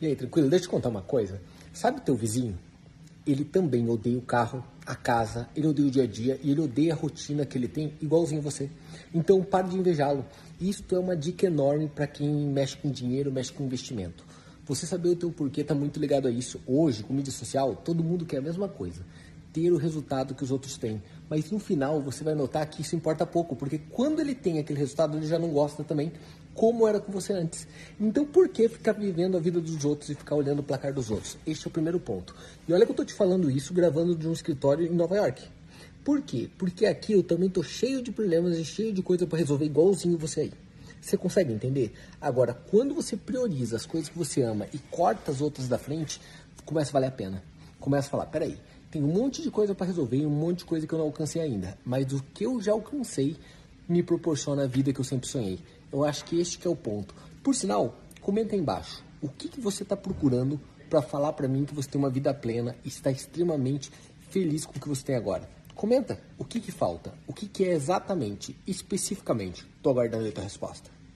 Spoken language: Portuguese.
E aí, tranquilo? Deixa eu te contar uma coisa. Sabe o teu vizinho? Ele também odeia o carro, a casa, ele odeia o dia a dia e ele odeia a rotina que ele tem, igualzinho você. Então, pare de invejá-lo. Isto é uma dica enorme para quem mexe com dinheiro, mexe com investimento. Você saber o teu porquê está muito ligado a isso. Hoje, com mídia social, todo mundo quer a mesma coisa. Ter o resultado que os outros têm. Mas no final, você vai notar que isso importa pouco, porque quando ele tem aquele resultado, ele já não gosta também como era com você antes. Então, por que ficar vivendo a vida dos outros e ficar olhando o placar dos outros? Este é o primeiro ponto. E olha que eu estou te falando isso gravando de um escritório em Nova York. Por quê? Porque aqui eu também estou cheio de problemas e cheio de coisa para resolver igualzinho você aí. Você consegue entender? Agora, quando você prioriza as coisas que você ama e corta as outras da frente, começa a valer a pena. Começa a falar, peraí, tem um monte de coisa para resolver e um monte de coisa que eu não alcancei ainda. Mas o que eu já alcancei me proporciona a vida que eu sempre sonhei. Eu acho que este que é o ponto. Por sinal, comenta aí embaixo. O que, que você está procurando para falar para mim que você tem uma vida plena e está extremamente feliz com o que você tem agora? Comenta o que, que falta, o que, que é exatamente, especificamente. Estou aguardando a tua resposta.